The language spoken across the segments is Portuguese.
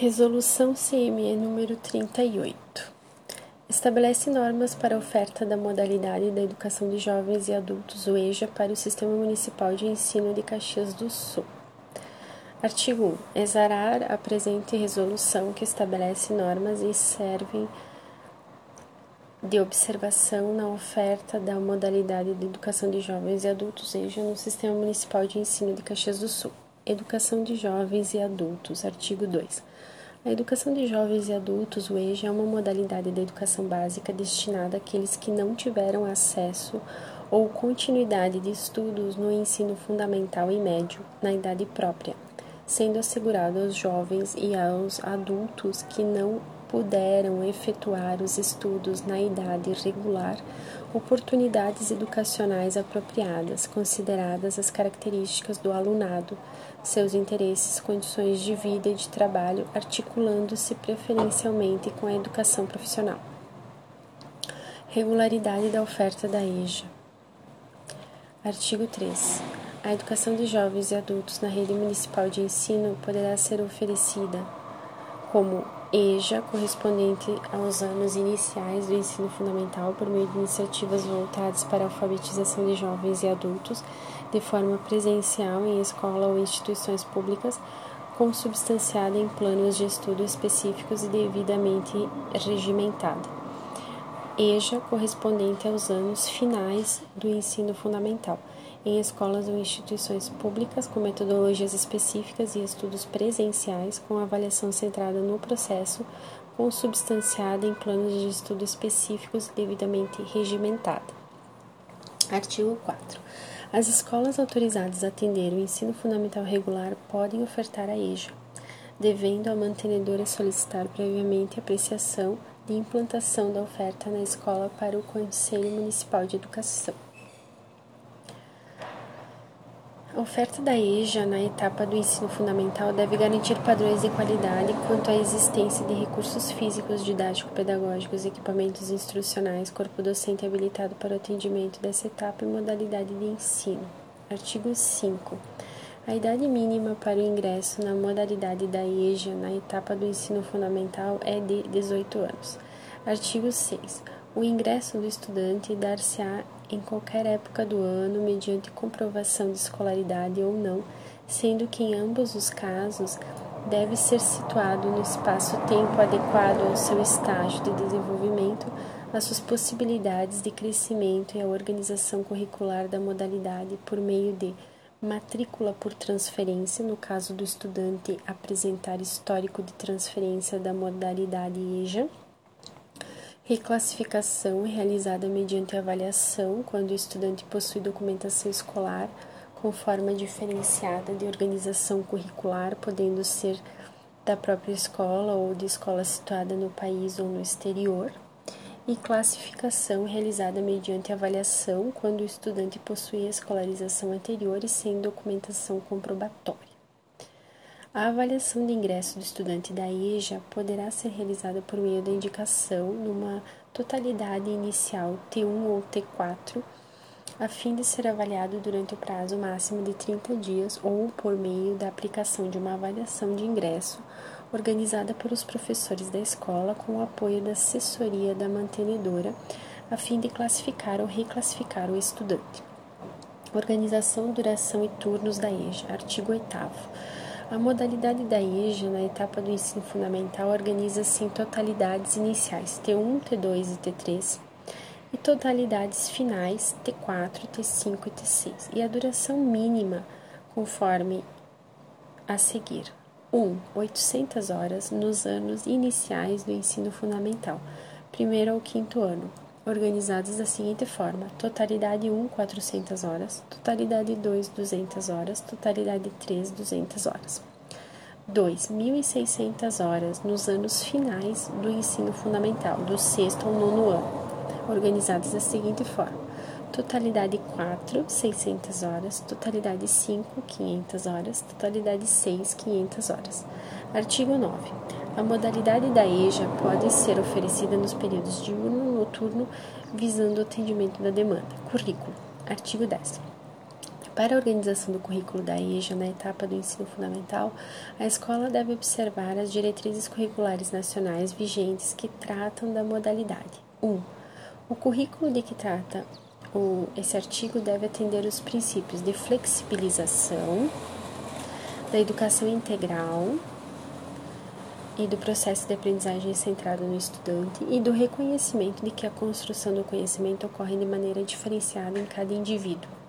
Resolução CME número 38. Estabelece normas para a oferta da modalidade da educação de jovens e adultos, EJA, para o Sistema Municipal de Ensino de Caxias do Sul. Artigo 1. Exarar a presente resolução que estabelece normas e servem de observação na oferta da modalidade de educação de jovens e adultos EJA no Sistema Municipal de Ensino de Caxias do Sul. Educação de jovens e adultos. Artigo 2. A educação de jovens e adultos, o EJA, é uma modalidade de educação básica destinada àqueles que não tiveram acesso ou continuidade de estudos no ensino fundamental e médio na idade própria, sendo assegurado aos jovens e aos adultos que não puderam efetuar os estudos na idade regular oportunidades educacionais apropriadas, consideradas as características do alunado, seus interesses, condições de vida e de trabalho, articulando-se preferencialmente com a educação profissional. Regularidade da oferta da EJA. Artigo 3. A educação de jovens e adultos na rede municipal de ensino poderá ser oferecida como EJA, correspondente aos anos iniciais do ensino fundamental, por meio de iniciativas voltadas para a alfabetização de jovens e adultos, de forma presencial em escola ou instituições públicas, consubstanciada em planos de estudo específicos e devidamente regimentada. EJA, correspondente aos anos finais do ensino fundamental em escolas ou instituições públicas com metodologias específicas e estudos presenciais com avaliação centrada no processo, consubstanciada em planos de estudo específicos devidamente regimentada. Artigo 4. As escolas autorizadas a atender o ensino fundamental regular podem ofertar a EJA, devendo a mantenedora solicitar previamente apreciação de implantação da oferta na escola para o Conselho Municipal de Educação. A oferta da EJA na etapa do ensino fundamental deve garantir padrões de qualidade quanto à existência de recursos físicos, didático-pedagógicos, equipamentos instrucionais, corpo docente habilitado para o atendimento dessa etapa e modalidade de ensino. Artigo 5. A idade mínima para o ingresso na modalidade da EJA na etapa do ensino fundamental é de 18 anos. Artigo 6. O ingresso do estudante dar-se-á em qualquer época do ano, mediante comprovação de escolaridade ou não, sendo que em ambos os casos deve ser situado no espaço-tempo adequado ao seu estágio de desenvolvimento, às suas possibilidades de crescimento e à organização curricular da modalidade por meio de matrícula por transferência, no caso do estudante apresentar histórico de transferência da modalidade EJA Reclassificação realizada mediante avaliação quando o estudante possui documentação escolar com forma diferenciada de organização curricular, podendo ser da própria escola ou de escola situada no país ou no exterior. E classificação realizada mediante avaliação quando o estudante possui escolarização anterior e sem documentação comprobatória. A avaliação de ingresso do estudante da EJA poderá ser realizada por meio da indicação numa totalidade inicial T1 ou T4, a fim de ser avaliado durante o prazo máximo de 30 dias ou por meio da aplicação de uma avaliação de ingresso organizada pelos professores da escola com o apoio da assessoria da mantenedora, a fim de classificar ou reclassificar o estudante. Organização, duração e turnos da EJA. Artigo 8 a modalidade da EJA na etapa do ensino fundamental organiza-se em totalidades iniciais T1, T2 e T3 e totalidades finais T4, T5 e T6, e a duração mínima conforme a seguir: 1. 800 horas nos anos iniciais do ensino fundamental, primeiro ao quinto ano, organizados da seguinte forma: totalidade 1, 400 horas, totalidade 2, 200 horas, totalidade 3, 200 horas. 2. 1.600 horas nos anos finais do ensino fundamental, do sexto ao nono ano, organizados da seguinte forma: totalidade 4, 600 horas, totalidade 5, 500 horas, totalidade 6, 500 horas. Artigo 9. A modalidade da EJA pode ser oferecida nos períodos diurno e noturno, visando o atendimento da demanda. Currículo. Artigo 10. Para a organização do currículo da EJA na etapa do ensino fundamental, a escola deve observar as diretrizes curriculares nacionais vigentes que tratam da modalidade. 1. Um, o currículo de que trata o, esse artigo deve atender os princípios de flexibilização, da educação integral e do processo de aprendizagem centrado no estudante e do reconhecimento de que a construção do conhecimento ocorre de maneira diferenciada em cada indivíduo.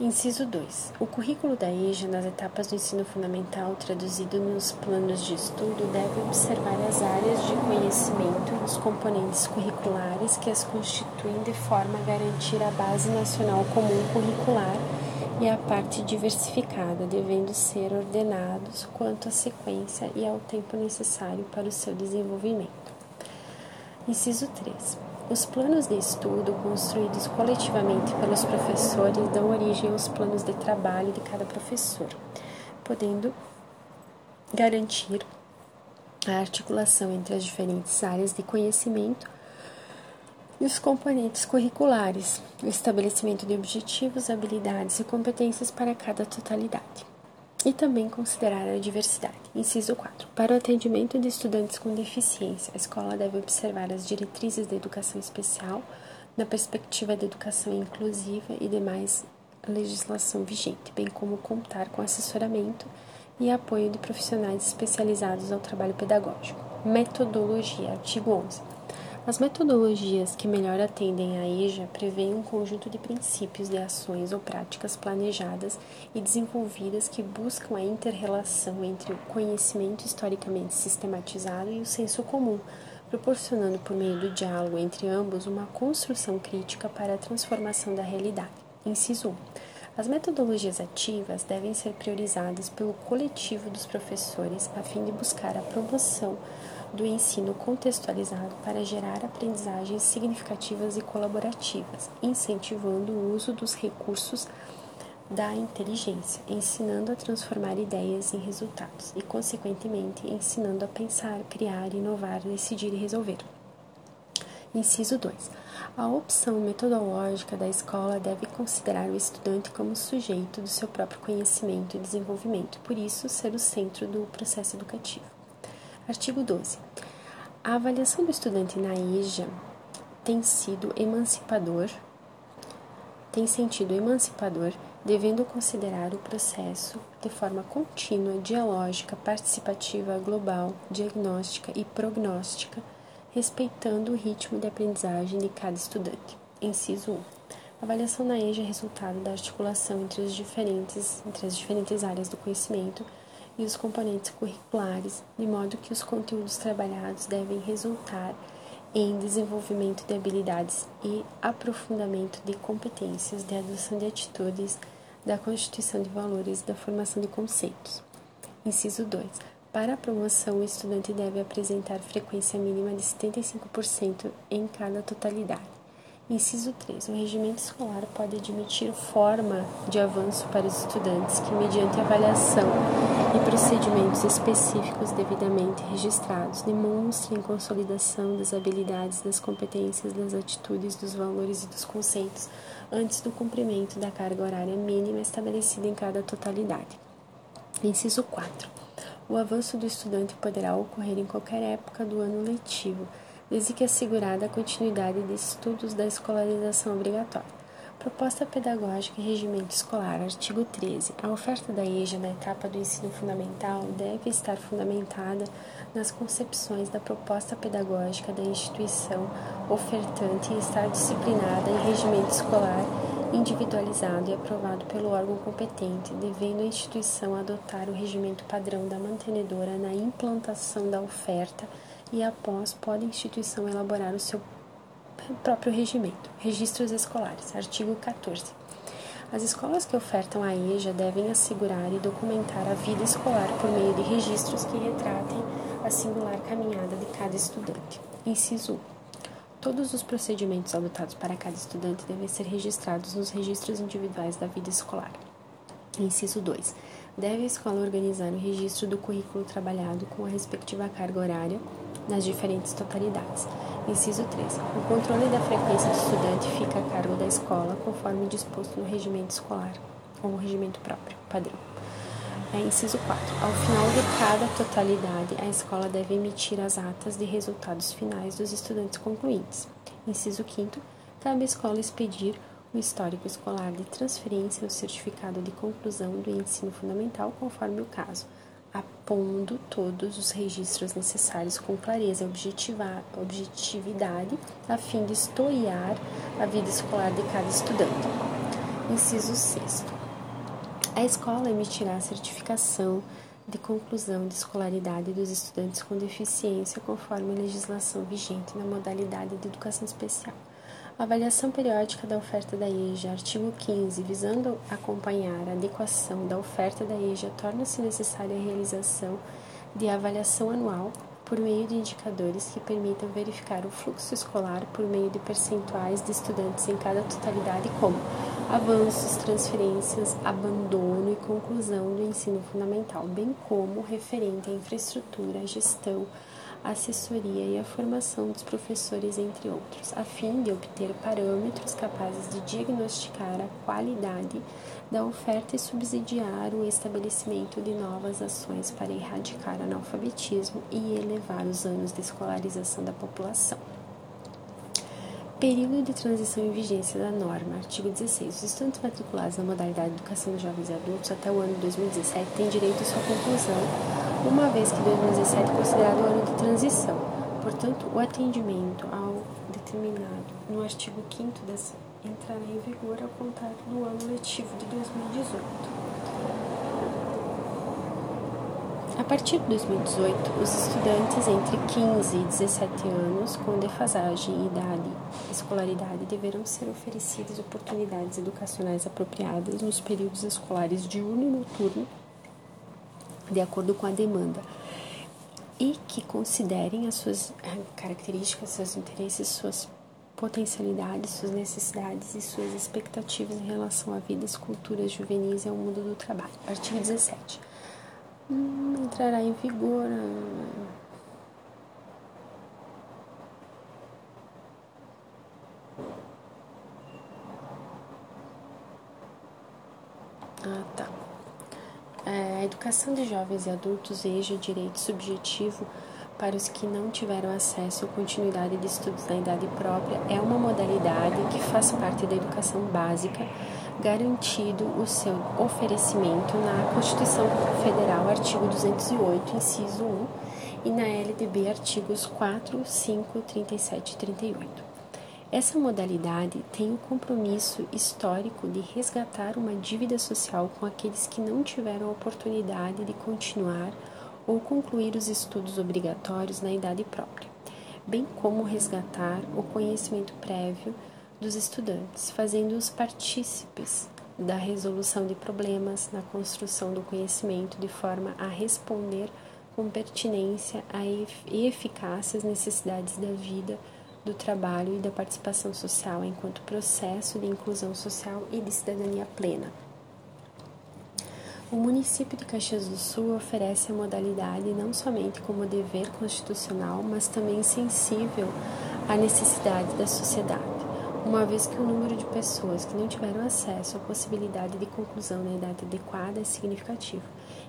Inciso 2. O currículo da EJA nas etapas do ensino fundamental, traduzido nos planos de estudo, deve observar as áreas de conhecimento e os componentes curriculares que as constituem de forma a garantir a base nacional comum curricular e a parte diversificada, devendo ser ordenados quanto à sequência e ao tempo necessário para o seu desenvolvimento. Inciso 3. Os planos de estudo construídos coletivamente pelos professores dão origem aos planos de trabalho de cada professor, podendo garantir a articulação entre as diferentes áreas de conhecimento e os componentes curriculares, o estabelecimento de objetivos, habilidades e competências para cada totalidade e também considerar a diversidade. Inciso 4. Para o atendimento de estudantes com deficiência, a escola deve observar as diretrizes da educação especial na perspectiva da educação inclusiva e demais legislação vigente, bem como contar com assessoramento e apoio de profissionais especializados ao trabalho pedagógico. Metodologia, artigo 11. As metodologias que melhor atendem à EJA prevêem um conjunto de princípios de ações ou práticas planejadas e desenvolvidas que buscam a interrelação entre o conhecimento historicamente sistematizado e o senso comum, proporcionando por meio do diálogo entre ambos uma construção crítica para a transformação da realidade. Inciso 1. As metodologias ativas devem ser priorizadas pelo coletivo dos professores a fim de buscar a promoção do ensino contextualizado para gerar aprendizagens significativas e colaborativas, incentivando o uso dos recursos da inteligência, ensinando a transformar ideias em resultados e, consequentemente, ensinando a pensar, criar, inovar, decidir e resolver. Inciso 2. A opção metodológica da escola deve considerar o estudante como sujeito do seu próprio conhecimento e desenvolvimento, por isso, ser o centro do processo educativo. Artigo 12. A avaliação do estudante na EJA tem sido emancipador, tem sentido emancipador, devendo considerar o processo de forma contínua, dialógica, participativa, global, diagnóstica e prognóstica, respeitando o ritmo de aprendizagem de cada estudante. Inciso 1. A avaliação na EJA é resultado da articulação entre, os diferentes, entre as diferentes áreas do conhecimento e os componentes curriculares, de modo que os conteúdos trabalhados devem resultar em desenvolvimento de habilidades e aprofundamento de competências, de adoção de atitudes, da constituição de valores, da formação de conceitos. Inciso 2. Para a promoção, o estudante deve apresentar frequência mínima de 75% em cada totalidade. Inciso 3. O regimento escolar pode admitir forma de avanço para os estudantes que, mediante avaliação e procedimentos específicos devidamente registrados, demonstrem consolidação das habilidades, das competências, das atitudes, dos valores e dos conceitos antes do cumprimento da carga horária mínima estabelecida em cada totalidade. Inciso 4. O avanço do estudante poderá ocorrer em qualquer época do ano letivo desde que assegurada a continuidade de estudos da escolarização obrigatória. Proposta pedagógica e regimento escolar, artigo 13. A oferta da EJA na etapa do ensino fundamental deve estar fundamentada nas concepções da proposta pedagógica da instituição ofertante e estar disciplinada em regimento escolar individualizado e aprovado pelo órgão competente, devendo a instituição adotar o regimento padrão da mantenedora na implantação da oferta e após pode a instituição elaborar o seu próprio regimento. Registros escolares. Artigo 14. As escolas que ofertam a EJA devem assegurar e documentar a vida escolar por meio de registros que retratem a singular caminhada de cada estudante. Inciso 1. Todos os procedimentos adotados para cada estudante devem ser registrados nos registros individuais da vida escolar. Inciso 2. Deve a escola organizar o registro do currículo trabalhado com a respectiva carga horária nas diferentes totalidades. Inciso 3. O controle da frequência do estudante fica a cargo da escola, conforme disposto no regimento escolar ou regimento próprio, padrão. É, inciso 4. Ao final de cada totalidade, a escola deve emitir as atas de resultados finais dos estudantes concluintes. Inciso 5. Cabe à escola expedir o histórico escolar de transferência ou certificado de conclusão do ensino fundamental, conforme o caso apondo todos os registros necessários com clareza e objetividade, a fim de historiar a vida escolar de cada estudante. Inciso 6. A escola emitirá a certificação de conclusão de escolaridade dos estudantes com deficiência conforme a legislação vigente na modalidade de educação especial. Avaliação periódica da oferta da EJA, artigo 15, visando acompanhar a adequação da oferta da EJA, torna-se necessária a realização de avaliação anual por meio de indicadores que permitam verificar o fluxo escolar por meio de percentuais de estudantes em cada totalidade, como avanços, transferências, abandono e conclusão do ensino fundamental, bem como referente à infraestrutura, gestão, assessoria e a formação dos professores, entre outros, a fim de obter parâmetros capazes de diagnosticar a qualidade da oferta e subsidiar o estabelecimento de novas ações para erradicar analfabetismo e elevar os anos de escolarização da população. Período de transição em vigência da norma. Artigo 16. Os estudantes matriculados na modalidade de educação de jovens e adultos até o ano 2017 têm direito à sua conclusão uma vez que 2017 é considerado o ano de transição. Portanto, o atendimento ao determinado no artigo 5 dessa entrará em vigor ao contar do ano letivo de 2018. A partir de 2018, os estudantes entre 15 e 17 anos com defasagem em idade e escolaridade deverão ser oferecidas oportunidades educacionais apropriadas nos períodos escolares diurno e noturno de acordo com a demanda e que considerem as suas eh, características, seus interesses, suas potencialidades, suas necessidades e suas expectativas em relação à vida, às culturas juvenis e ao mundo do trabalho. Artigo 17. Hum, entrará em vigor. Ah, tá. É, a educação de jovens e adultos EJA direito subjetivo para os que não tiveram acesso ou continuidade de estudos na idade própria é uma modalidade que faz parte da educação básica, garantido o seu oferecimento na Constituição Federal, artigo 208, inciso 1, e na LDB, artigos 4, 5, 37 e 38. Essa modalidade tem o compromisso histórico de resgatar uma dívida social com aqueles que não tiveram a oportunidade de continuar ou concluir os estudos obrigatórios na idade própria, bem como resgatar o conhecimento prévio dos estudantes, fazendo-os partícipes da resolução de problemas, na construção do conhecimento, de forma a responder com pertinência e eficácia às necessidades da vida do trabalho e da participação social enquanto processo de inclusão social e de cidadania plena. O município de Caxias do Sul oferece a modalidade não somente como dever constitucional, mas também sensível à necessidade da sociedade uma vez que o número de pessoas que não tiveram acesso à possibilidade de conclusão na idade adequada é significativo.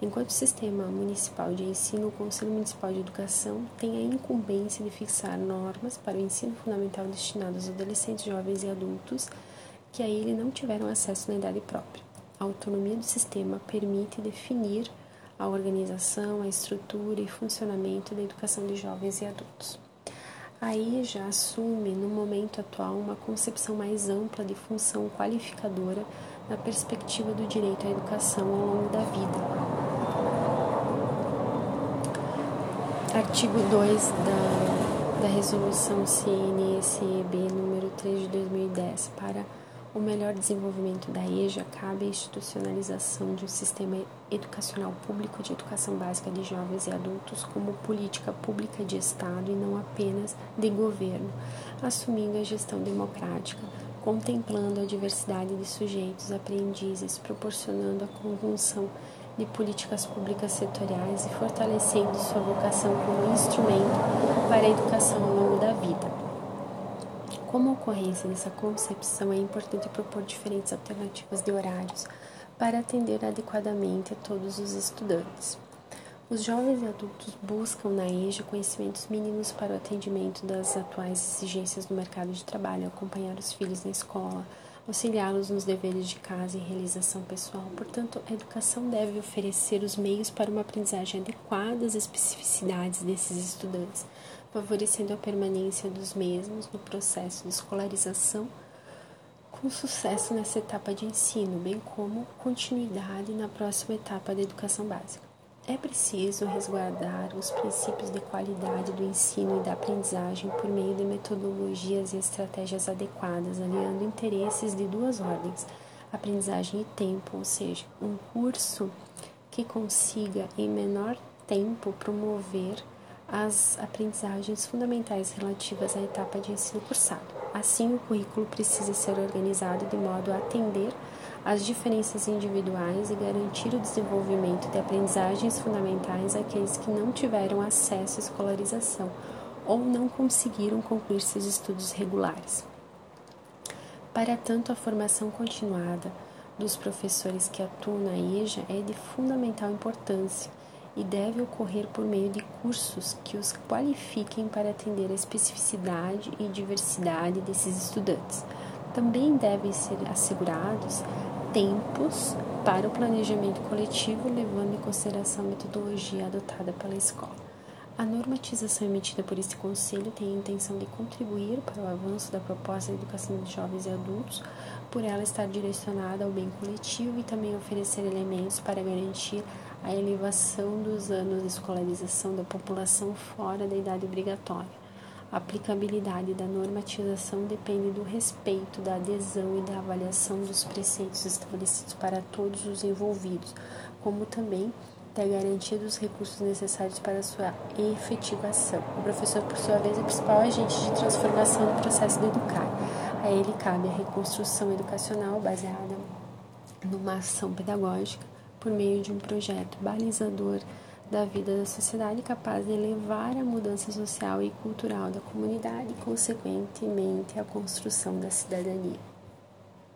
Enquanto o sistema municipal de ensino, o Conselho Municipal de Educação tem a incumbência de fixar normas para o ensino fundamental destinado aos adolescentes, jovens e adultos que a ele não tiveram acesso na idade própria. A autonomia do sistema permite definir a organização, a estrutura e funcionamento da educação de jovens e adultos. A EJA assume, no momento atual, uma concepção mais ampla de função qualificadora na perspectiva do direito à educação ao longo da vida. Artigo 2 da, da Resolução CNSEB número 3 de 2010 para o melhor desenvolvimento da EJA cabe a institucionalização de um sistema educacional público de educação básica de jovens e adultos como política pública de Estado e não apenas de governo, assumindo a gestão democrática, contemplando a diversidade de sujeitos aprendizes, proporcionando a conjunção de políticas públicas setoriais e fortalecendo sua vocação como instrumento para a educação ao longo da vida. Como ocorrência dessa concepção, é importante propor diferentes alternativas de horários para atender adequadamente a todos os estudantes. Os jovens e adultos buscam na EJA conhecimentos mínimos para o atendimento das atuais exigências do mercado de trabalho, acompanhar os filhos na escola, auxiliá-los nos deveres de casa e realização pessoal. Portanto, a educação deve oferecer os meios para uma aprendizagem adequada às especificidades desses estudantes, favorecendo a permanência dos mesmos no processo de escolarização com sucesso nessa etapa de ensino, bem como continuidade na próxima etapa da educação básica. É preciso resguardar os princípios de qualidade do ensino e da aprendizagem por meio de metodologias e estratégias adequadas, aliando interesses de duas ordens: aprendizagem e tempo, ou seja, um curso que consiga em menor tempo promover as aprendizagens fundamentais relativas à etapa de ensino cursado. Assim, o currículo precisa ser organizado de modo a atender as diferenças individuais e garantir o desenvolvimento de aprendizagens fundamentais àqueles que não tiveram acesso à escolarização ou não conseguiram concluir seus estudos regulares. Para tanto, a formação continuada dos professores que atuam na EJA é de fundamental importância e deve ocorrer por meio de cursos que os qualifiquem para atender a especificidade e diversidade desses estudantes. Também devem ser assegurados tempos para o planejamento coletivo, levando em consideração a metodologia adotada pela escola. A normatização emitida por este Conselho tem a intenção de contribuir para o avanço da proposta de educação de jovens e adultos, por ela estar direcionada ao bem coletivo e também oferecer elementos para garantir a elevação dos anos de escolarização da população fora da idade obrigatória. A aplicabilidade da normatização depende do respeito, da adesão e da avaliação dos preceitos estabelecidos para todos os envolvidos, como também da garantia dos recursos necessários para sua efetivação. O professor, por sua vez, é o principal agente de transformação do processo de educar. A ele cabe a reconstrução educacional baseada numa ação pedagógica por meio de um projeto balizador da vida da sociedade capaz de levar a mudança social e cultural da comunidade e, consequentemente, a construção da cidadania.